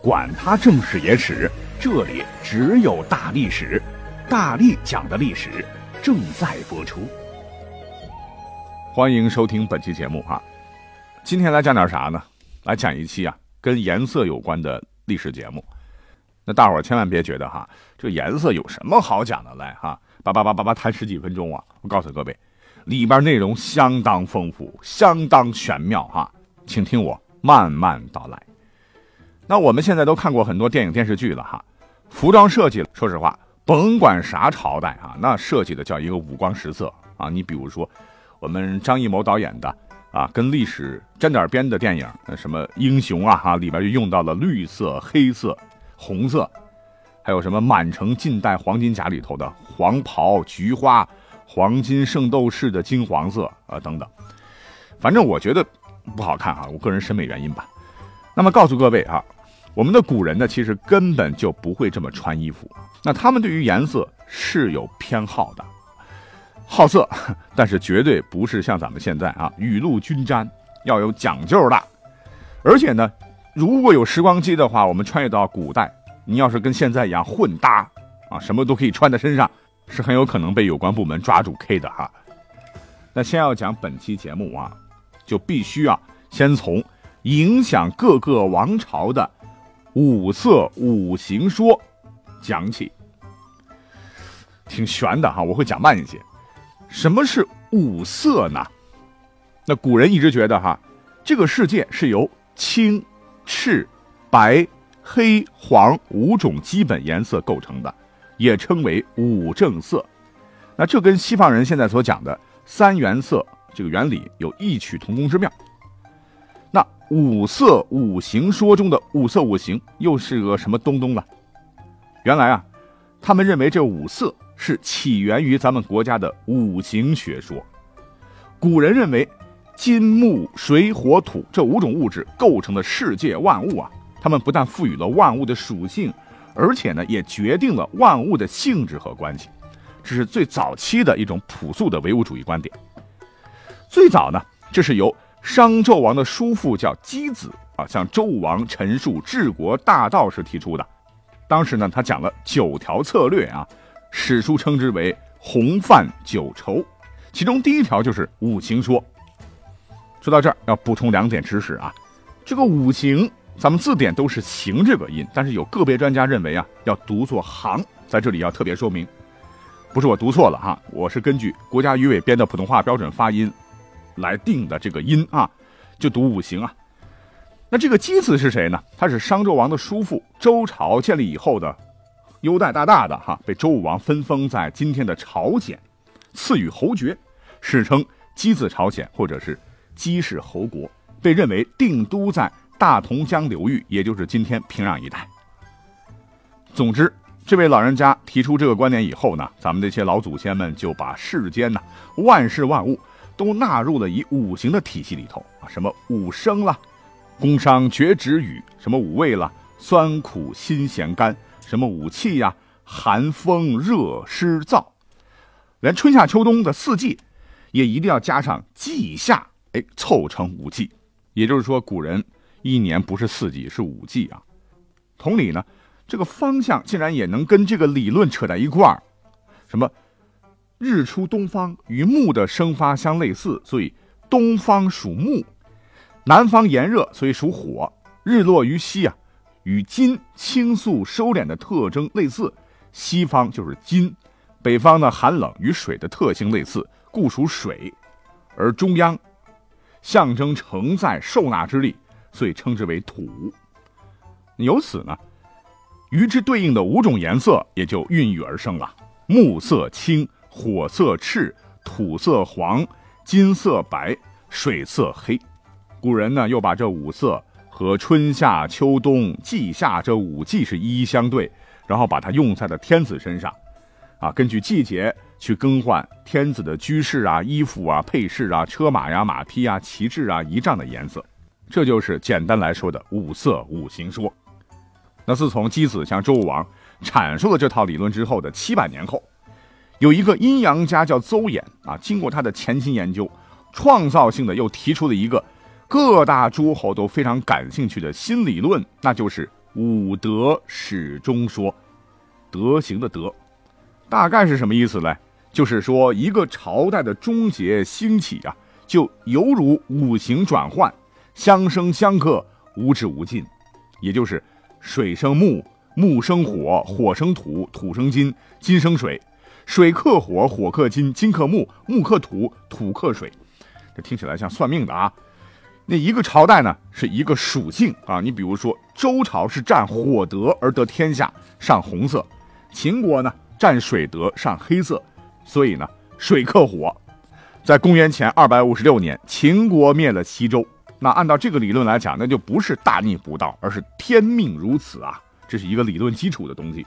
管他正史野史。这里只有大历史，大力讲的历史正在播出。欢迎收听本期节目哈。今天来讲点啥呢？来讲一期啊，跟颜色有关的历史节目。那大伙儿千万别觉得哈，这颜色有什么好讲的来哈？叭叭叭叭叭谈十几分钟啊！我告诉各位，里边内容相当丰富，相当玄妙哈，请听我慢慢道来。那我们现在都看过很多电影电视剧了哈，服装设计，说实话，甭管啥朝代啊，那设计的叫一个五光十色啊。你比如说，我们张艺谋导演的啊，跟历史沾点边的电影，什么英雄啊哈，里边就用到了绿色、黑色、红色，还有什么满城尽带黄金甲里头的黄袍、菊花、黄金圣斗士的金黄色啊等等。反正我觉得不好看哈，我个人审美原因吧。那么告诉各位哈。我们的古人呢，其实根本就不会这么穿衣服。那他们对于颜色是有偏好的，好色，但是绝对不是像咱们现在啊雨露均沾，要有讲究的。而且呢，如果有时光机的话，我们穿越到古代，你要是跟现在一样混搭啊，什么都可以穿在身上，是很有可能被有关部门抓住 K 的哈。那先要讲本期节目啊，就必须啊先从影响各个王朝的。五色五行说讲起，挺玄的哈，我会讲慢一些。什么是五色呢？那古人一直觉得哈，这个世界是由青、赤、白、黑、黄五种基本颜色构成的，也称为五正色。那这跟西方人现在所讲的三原色这个原理有异曲同工之妙。那五色五行说中的五色五行又是个什么东东呢？原来啊，他们认为这五色是起源于咱们国家的五行学说。古人认为，金木水火土这五种物质构成的世界万物啊，他们不但赋予了万物的属性，而且呢，也决定了万物的性质和关系。这是最早期的一种朴素的唯物主义观点。最早呢，这是由。商纣王的叔父叫箕子啊，向纣王陈述治国大道时提出的。当时呢，他讲了九条策略啊，史书称之为“洪范九畴”。其中第一条就是五行说。说到这儿，要补充两点知识啊。这个五行，咱们字典都是“行”这个音，但是有个别专家认为啊，要读作“行”。在这里要特别说明，不是我读错了哈，我是根据国家语委编的普通话标准发音。来定的这个音啊，就读五行啊。那这个姬子是谁呢？他是商纣王的叔父，周朝建立以后的优待大大的哈，被周武王分封在今天的朝鲜，赐予侯爵，史称姬子朝鲜或者是姬氏侯国，被认为定都在大同江流域，也就是今天平壤一带。总之，这位老人家提出这个观点以后呢，咱们这些老祖先们就把世间呐万事万物。都纳入了以五行的体系里头啊，什么五声了，宫商角徵羽，什么五味了，酸苦辛咸甘，什么五气呀，寒风热湿燥，连春夏秋冬的四季，也一定要加上季夏，哎，凑成五季。也就是说，古人一年不是四季，是五季啊。同理呢，这个方向竟然也能跟这个理论扯在一块儿，什么？日出东方与木的生发相类似，所以东方属木；南方炎热，所以属火。日落于西啊，与金清肃收敛的特征类似，西方就是金；北方呢寒冷，与水的特性类似，故属水。而中央象征承载受纳之力，所以称之为土。由此呢，与之对应的五种颜色也就孕育而生了：木色青。火色赤，土色黄，金色白，水色黑。古人呢，又把这五色和春夏秋冬季夏这五季是一一相对，然后把它用在了天子身上，啊，根据季节去更换天子的居室啊、衣服啊、配饰啊、车马呀、马匹啊、旗帜啊、仪仗的颜色。这就是简单来说的五色五行说。那自从姬子向周武王阐述了这套理论之后的七百年后，有一个阴阳家叫邹衍啊，经过他的潜心研究，创造性的又提出了一个各大诸侯都非常感兴趣的新理论，那就是五德始终说。德行的德，大概是什么意思呢？就是说一个朝代的终结兴起啊，就犹如五行转换。相生相克，无止无尽，也就是水生木，木生火，火生土，土生金，金生水，水克火，火克金，金克木，木克土，土克水。这听起来像算命的啊。那一个朝代呢，是一个属性啊。你比如说，周朝是占火德而得天下，上红色；秦国呢，占水德上黑色，所以呢，水克火。在公元前二百五十六年，秦国灭了西周。那按照这个理论来讲，那就不是大逆不道，而是天命如此啊！这是一个理论基础的东西。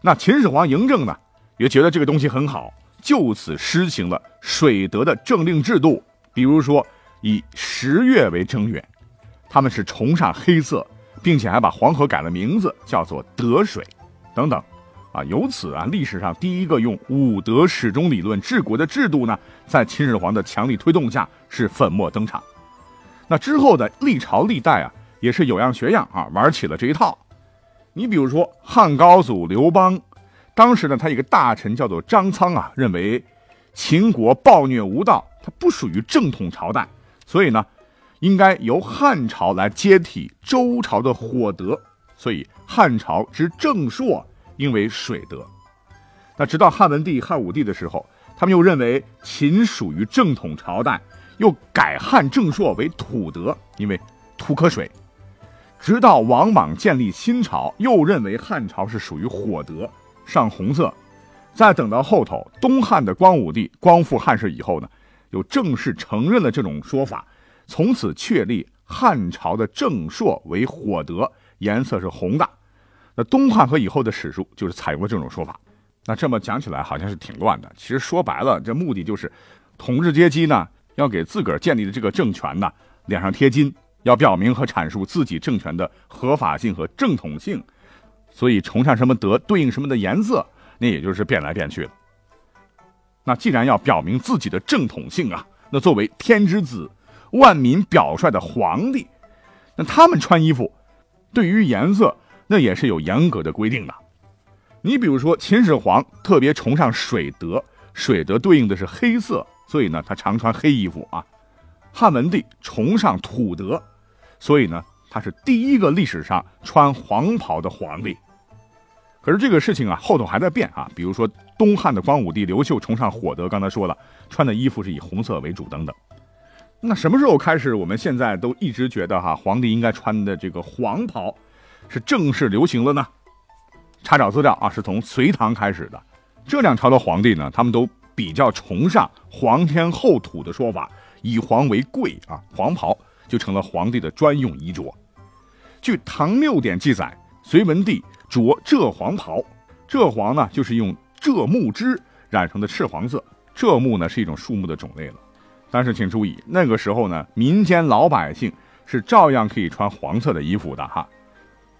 那秦始皇嬴政呢，也觉得这个东西很好，就此施行了水德的政令制度。比如说，以十月为正月，他们是崇尚黑色，并且还把黄河改了名字，叫做德水，等等。啊，由此啊，历史上第一个用五德始终理论治国的制度呢，在秦始皇的强力推动下是粉墨登场。那之后的历朝历代啊，也是有样学样啊，玩起了这一套。你比如说汉高祖刘邦，当时呢，他一个大臣叫做张苍啊，认为秦国暴虐无道，他不属于正统朝代，所以呢，应该由汉朝来接替周朝的火德，所以汉朝之正朔应为水德。那直到汉文帝、汉武帝的时候，他们又认为秦属于正统朝代。又改汉正朔为土德，因为土克水。直到王莽建立新朝，又认为汉朝是属于火德，上红色。再等到后头东汉的光武帝光复汉室以后呢，又正式承认了这种说法，从此确立汉朝的正朔为火德，颜色是红的。那东汉和以后的史书就是采用了这种说法。那这么讲起来好像是挺乱的，其实说白了，这目的就是统治阶级呢。要给自个儿建立的这个政权呢，脸上贴金，要表明和阐述自己政权的合法性和正统性，所以崇尚什么德，对应什么的颜色，那也就是变来变去了。那既然要表明自己的正统性啊，那作为天之子、万民表率的皇帝，那他们穿衣服，对于颜色那也是有严格的规定的。你比如说秦始皇特别崇尚水德，水德对应的是黑色。所以呢，他常穿黑衣服啊。汉文帝崇尚土德，所以呢，他是第一个历史上穿黄袍的皇帝。可是这个事情啊，后头还在变啊。比如说东汉的光武帝刘秀崇尚火德，刚才说了，穿的衣服是以红色为主等等。那什么时候开始，我们现在都一直觉得哈，皇帝应该穿的这个黄袍是正式流行了呢？查找资料啊，是从隋唐开始的。这两朝的皇帝呢，他们都。比较崇尚皇天厚土的说法，以黄为贵啊，黄袍就成了皇帝的专用衣着。据《唐六典》记载，隋文帝着浙黄袍，浙黄呢就是用浙木汁染成的赤黄色，浙木呢是一种树木的种类了。但是请注意，那个时候呢，民间老百姓是照样可以穿黄色的衣服的哈。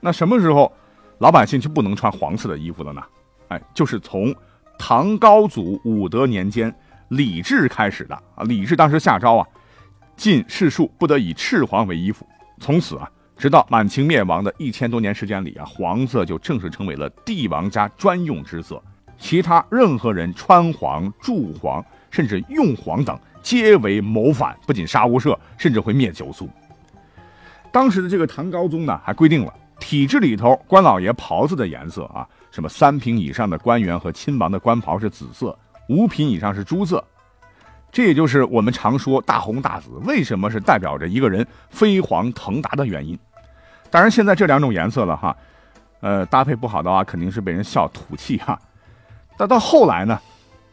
那什么时候老百姓就不能穿黄色的衣服了呢？哎，就是从。唐高祖武德年间，李治开始的啊，李治当时下诏啊，禁士庶不得以赤黄为衣服。从此啊，直到满清灭亡的一千多年时间里啊，黄色就正式成为了帝王家专用之色。其他任何人穿黄、住黄，甚至用黄等，皆为谋反，不仅杀无赦，甚至会灭九族。当时的这个唐高宗呢，还规定了体制里头官老爷袍子的颜色啊。什么三品以上的官员和亲王的官袍是紫色，五品以上是朱色，这也就是我们常说大红大紫为什么是代表着一个人飞黄腾达的原因。当然，现在这两种颜色了哈，呃，搭配不好的话肯定是被人笑土气哈。但到后来呢，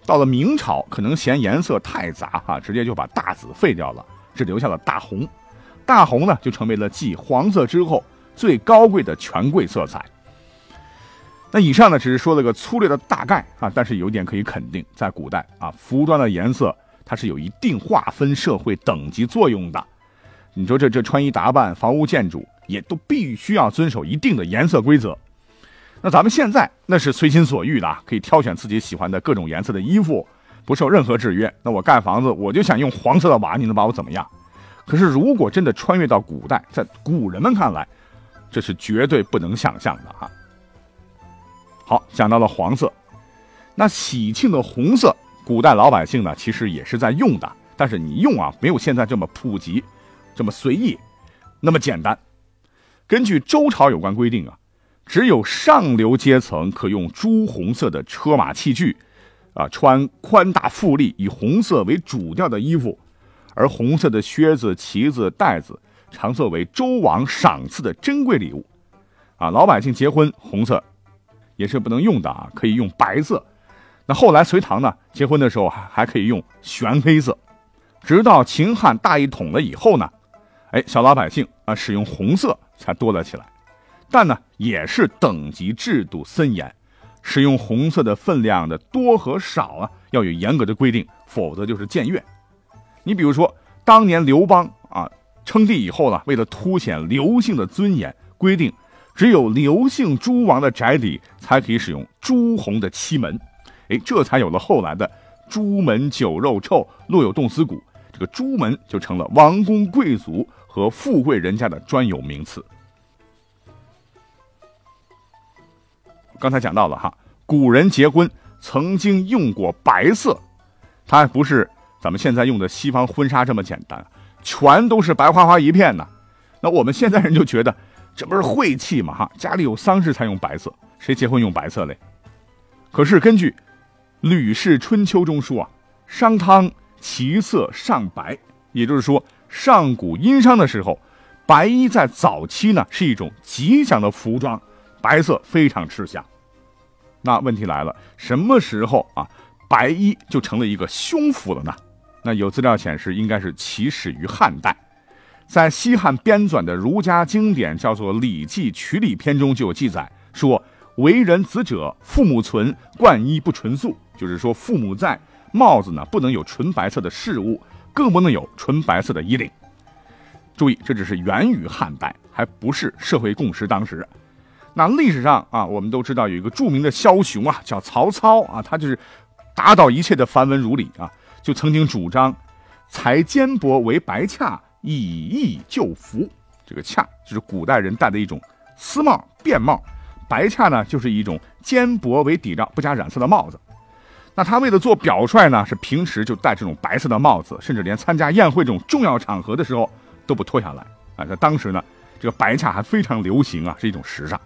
到了明朝，可能嫌颜色太杂哈，直接就把大紫废掉了，只留下了大红。大红呢，就成为了继黄色之后最高贵的权贵色彩。那以上呢，只是说了个粗略的大概啊，但是有一点可以肯定，在古代啊，服装的颜色它是有一定划分社会等级作用的。你说这这穿衣打扮、房屋建筑也都必须要遵守一定的颜色规则。那咱们现在那是随心所欲的，可以挑选自己喜欢的各种颜色的衣服，不受任何制约。那我盖房子，我就想用黄色的瓦，你能把我怎么样？可是如果真的穿越到古代，在古人们看来，这是绝对不能想象的哈。好，讲到了黄色，那喜庆的红色，古代老百姓呢其实也是在用的，但是你用啊，没有现在这么普及，这么随意，那么简单。根据周朝有关规定啊，只有上流阶层可用朱红色的车马器具，啊，穿宽大富丽、以红色为主调的衣服，而红色的靴子、旗子、袋子常作为周王赏赐的珍贵礼物，啊，老百姓结婚红色。也是不能用的啊，可以用白色。那后来隋唐呢，结婚的时候还还可以用玄黑色。直到秦汉大一统了以后呢，哎，小老百姓啊使用红色才多了起来。但呢，也是等级制度森严，使用红色的分量的多和少啊，要有严格的规定，否则就是僭越。你比如说，当年刘邦啊称帝以后呢，为了凸显刘姓的尊严，规定。只有刘姓诸王的宅邸才可以使用朱红的漆门，哎，这才有了后来的“朱门酒肉臭，路有冻死骨”。这个朱门就成了王公贵族和富贵人家的专有名词。刚才讲到了哈，古人结婚曾经用过白色，它不是咱们现在用的西方婚纱这么简单，全都是白花花一片呢。那我们现在人就觉得。这不是晦气吗？哈，家里有丧事才用白色，谁结婚用白色嘞？可是根据《吕氏春秋》中说啊，商汤其色尚白，也就是说，上古殷商的时候，白衣在早期呢是一种吉祥的服装，白色非常吃香。那问题来了，什么时候啊，白衣就成了一个凶服了呢？那有资料显示，应该是起始于汉代。在西汉编纂的儒家经典叫做《礼记·曲礼篇》中就有记载说：“为人子者，父母存，冠衣不纯素。”就是说，父母在，帽子呢不能有纯白色的饰物，更不能有纯白色的衣领。注意，这只是源于汉代，还不是社会共识。当时，那历史上啊，我们都知道有一个著名的枭雄啊，叫曹操啊，他就是打倒一切的繁文缛礼啊，就曾经主张裁肩帛为白洽。以义救服，这个恰就是古代人戴的一种丝帽便帽，白洽呢就是一种肩帛为底罩、不加染色的帽子。那他为了做表率呢，是平时就戴这种白色的帽子，甚至连参加宴会这种重要场合的时候都不脱下来啊。在当时呢，这个白恰还非常流行啊，是一种时尚。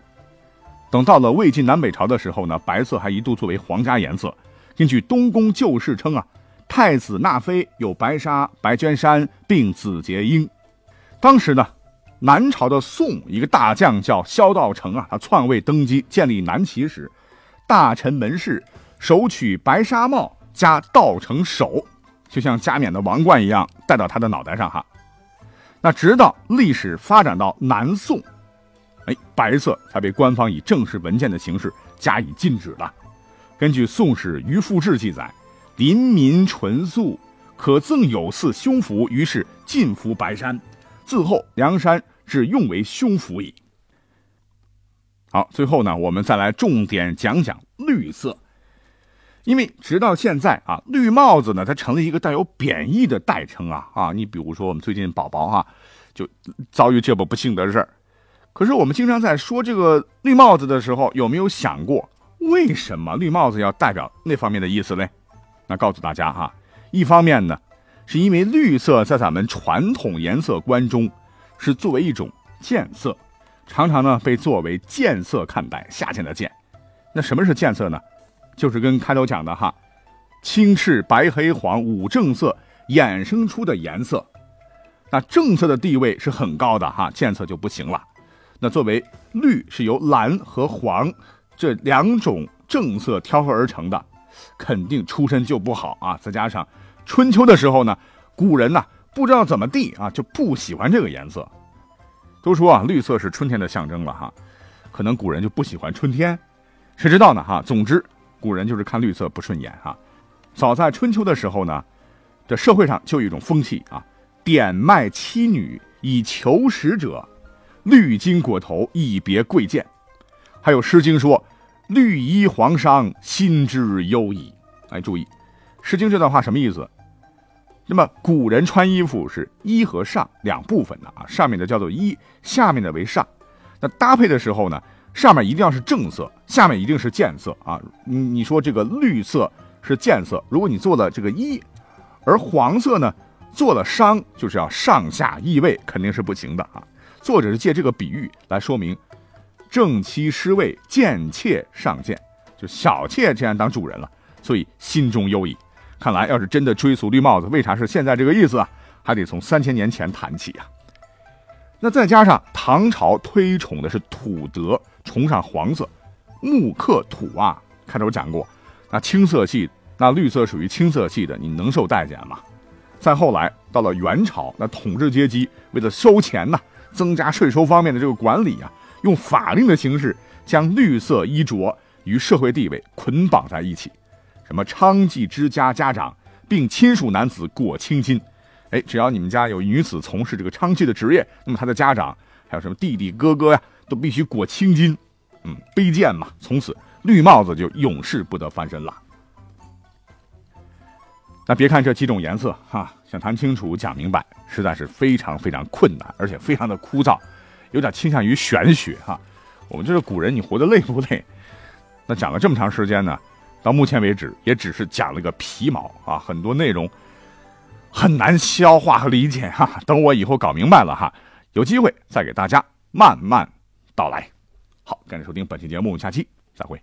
等到了魏晋南北朝的时候呢，白色还一度作为皇家颜色。根据《东宫旧事》称啊。太子纳妃有白纱、白绢衫，并紫结缨。当时呢，南朝的宋一个大将叫萧道成啊，他篡位登基，建立南齐时，大臣门士手取白纱帽加道成手，就像加冕的王冠一样戴到他的脑袋上哈。那直到历史发展到南宋，哎，白色才被官方以正式文件的形式加以禁止了。根据《宋史·于复志》记载。临民纯素，可赠有似胸服，于是禁服白衫。自后梁山只用为胸服矣。好，最后呢，我们再来重点讲讲绿色，因为直到现在啊，绿帽子呢，它成了一个带有贬义的代称啊啊！你比如说，我们最近宝宝啊，就遭遇这么不幸的事儿。可是我们经常在说这个绿帽子的时候，有没有想过，为什么绿帽子要代表那方面的意思呢？那告诉大家哈，一方面呢，是因为绿色在咱们传统颜色观中是作为一种见色，常常呢被作为见色看待，下贱的贱。那什么是见色呢？就是跟开头讲的哈，青赤白黑黄五正色衍生出的颜色。那正色的地位是很高的哈，渐色就不行了。那作为绿是由蓝和黄这两种正色调和而成的。肯定出身就不好啊！再加上春秋的时候呢，古人呢不知道怎么地啊，就不喜欢这个颜色。都说啊，绿色是春天的象征了哈，可能古人就不喜欢春天。谁知道呢？哈，总之，古人就是看绿色不顺眼哈。早在春秋的时候呢，这社会上就有一种风气啊，点卖妻女以求食者，绿巾裹头以别贵贱。还有《诗经》说：“绿衣黄裳，心之忧矣。”哎，注意，《诗经》这段话什么意思？那么古人穿衣服是衣和上两部分的啊，上面的叫做衣，下面的为上。那搭配的时候呢，上面一定要是正色，下面一定是渐色啊。你你说这个绿色是渐色，如果你做了这个衣，而黄色呢做了裳，就是要上下异位，肯定是不行的啊。作者是借这个比喻来说明，正妻失位，贱妾上贱，就小妾竟然当主人了，所以心中忧矣。看来，要是真的追溯绿帽子，为啥是现在这个意思啊？还得从三千年前谈起啊。那再加上唐朝推崇的是土德，崇尚黄色，木克土啊。开头讲过，那青色系，那绿色属于青色系的，你能受待见吗？再后来到了元朝，那统治阶级为了收钱呐，增加税收方面的这个管理啊，用法令的形式将绿色衣着与社会地位捆绑在一起。什么娼妓之家家长，并亲属男子裹青巾，哎，只要你们家有女子从事这个娼妓的职业，那么他的家长还有什么弟弟哥哥呀，都必须裹青巾，嗯，卑贱嘛。从此绿帽子就永世不得翻身了。那别看这几种颜色哈，想谈清楚讲明白，实在是非常非常困难，而且非常的枯燥，有点倾向于玄学哈。我们这是古人，你活得累不累？那讲了这么长时间呢？到目前为止，也只是讲了个皮毛啊，很多内容很难消化和理解哈。等我以后搞明白了哈，有机会再给大家慢慢道来。好，感谢收听本期节目，下期再会。